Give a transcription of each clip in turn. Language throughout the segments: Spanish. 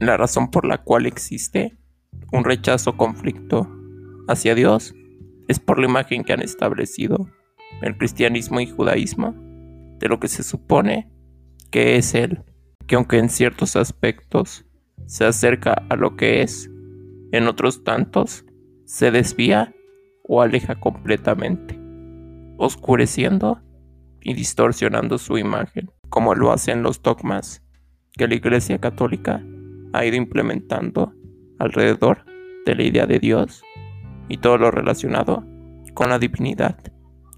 La razón por la cual existe un rechazo conflicto hacia Dios es por la imagen que han establecido el cristianismo y judaísmo de lo que se supone que es Él, que aunque en ciertos aspectos se acerca a lo que es, en otros tantos se desvía o aleja completamente, oscureciendo y distorsionando su imagen, como lo hacen los dogmas que la Iglesia Católica ha ido implementando alrededor de la idea de Dios y todo lo relacionado con la divinidad,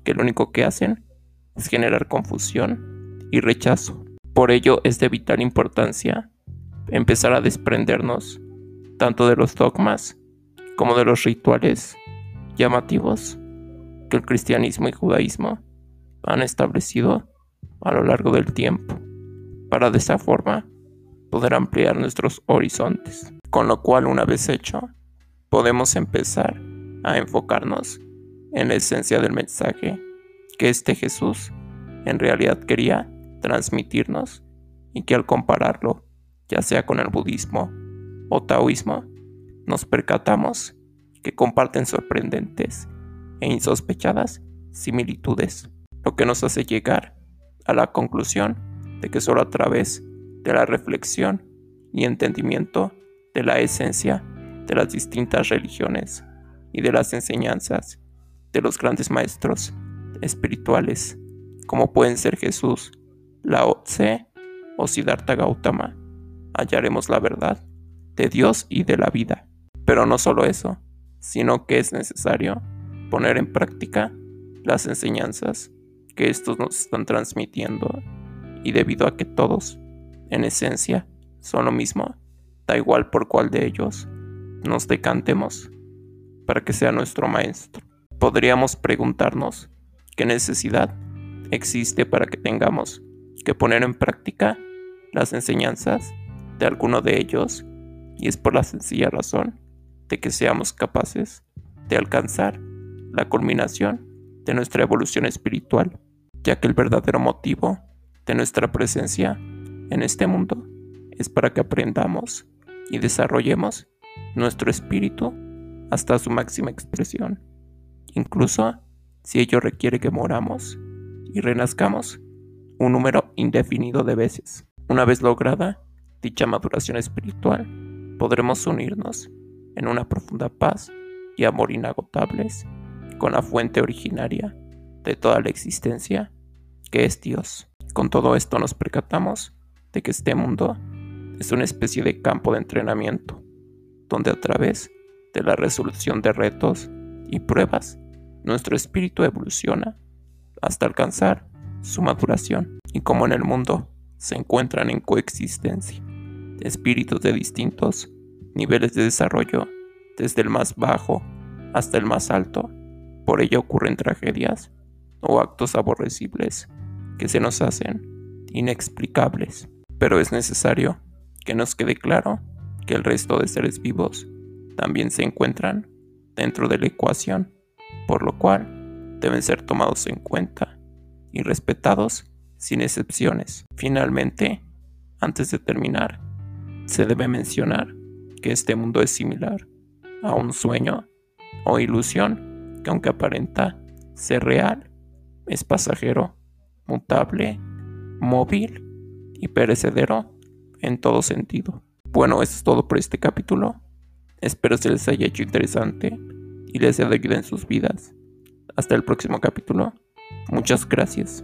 que lo único que hacen es generar confusión y rechazo. Por ello es de vital importancia empezar a desprendernos tanto de los dogmas como de los rituales llamativos que el cristianismo y judaísmo han establecido a lo largo del tiempo, para de esa forma poder ampliar nuestros horizontes, con lo cual una vez hecho, podemos empezar a enfocarnos en la esencia del mensaje que este Jesús en realidad quería transmitirnos y que al compararlo, ya sea con el budismo o taoísmo, nos percatamos que comparten sorprendentes e insospechadas similitudes, lo que nos hace llegar a la conclusión de que solo a través de la reflexión y entendimiento de la esencia de las distintas religiones y de las enseñanzas de los grandes maestros espirituales, como pueden ser Jesús, Lao Tse o Siddhartha Gautama, hallaremos la verdad de Dios y de la vida. Pero no solo eso, sino que es necesario poner en práctica las enseñanzas que estos nos están transmitiendo y debido a que todos, en esencia, son lo mismo, da igual por cuál de ellos nos decantemos para que sea nuestro maestro. Podríamos preguntarnos qué necesidad existe para que tengamos que poner en práctica las enseñanzas de alguno de ellos y es por la sencilla razón de que seamos capaces de alcanzar la culminación de nuestra evolución espiritual, ya que el verdadero motivo de nuestra presencia en este mundo es para que aprendamos y desarrollemos nuestro espíritu hasta su máxima expresión, incluso si ello requiere que moramos y renazcamos un número indefinido de veces. Una vez lograda dicha maduración espiritual, podremos unirnos en una profunda paz y amor inagotables con la fuente originaria de toda la existencia, que es Dios. Con todo esto nos percatamos de que este mundo es una especie de campo de entrenamiento, donde a través de la resolución de retos y pruebas, nuestro espíritu evoluciona hasta alcanzar su maduración. Y como en el mundo se encuentran en coexistencia espíritus de distintos niveles de desarrollo, desde el más bajo hasta el más alto, por ello ocurren tragedias o actos aborrecibles que se nos hacen inexplicables. Pero es necesario que nos quede claro que el resto de seres vivos también se encuentran dentro de la ecuación, por lo cual deben ser tomados en cuenta y respetados sin excepciones. Finalmente, antes de terminar, se debe mencionar que este mundo es similar a un sueño o ilusión que aunque aparenta ser real, es pasajero, mutable, móvil y perecedero en todo sentido. Bueno, eso es todo por este capítulo. Espero se les haya hecho interesante y les haya ayuda en sus vidas. Hasta el próximo capítulo. Muchas gracias.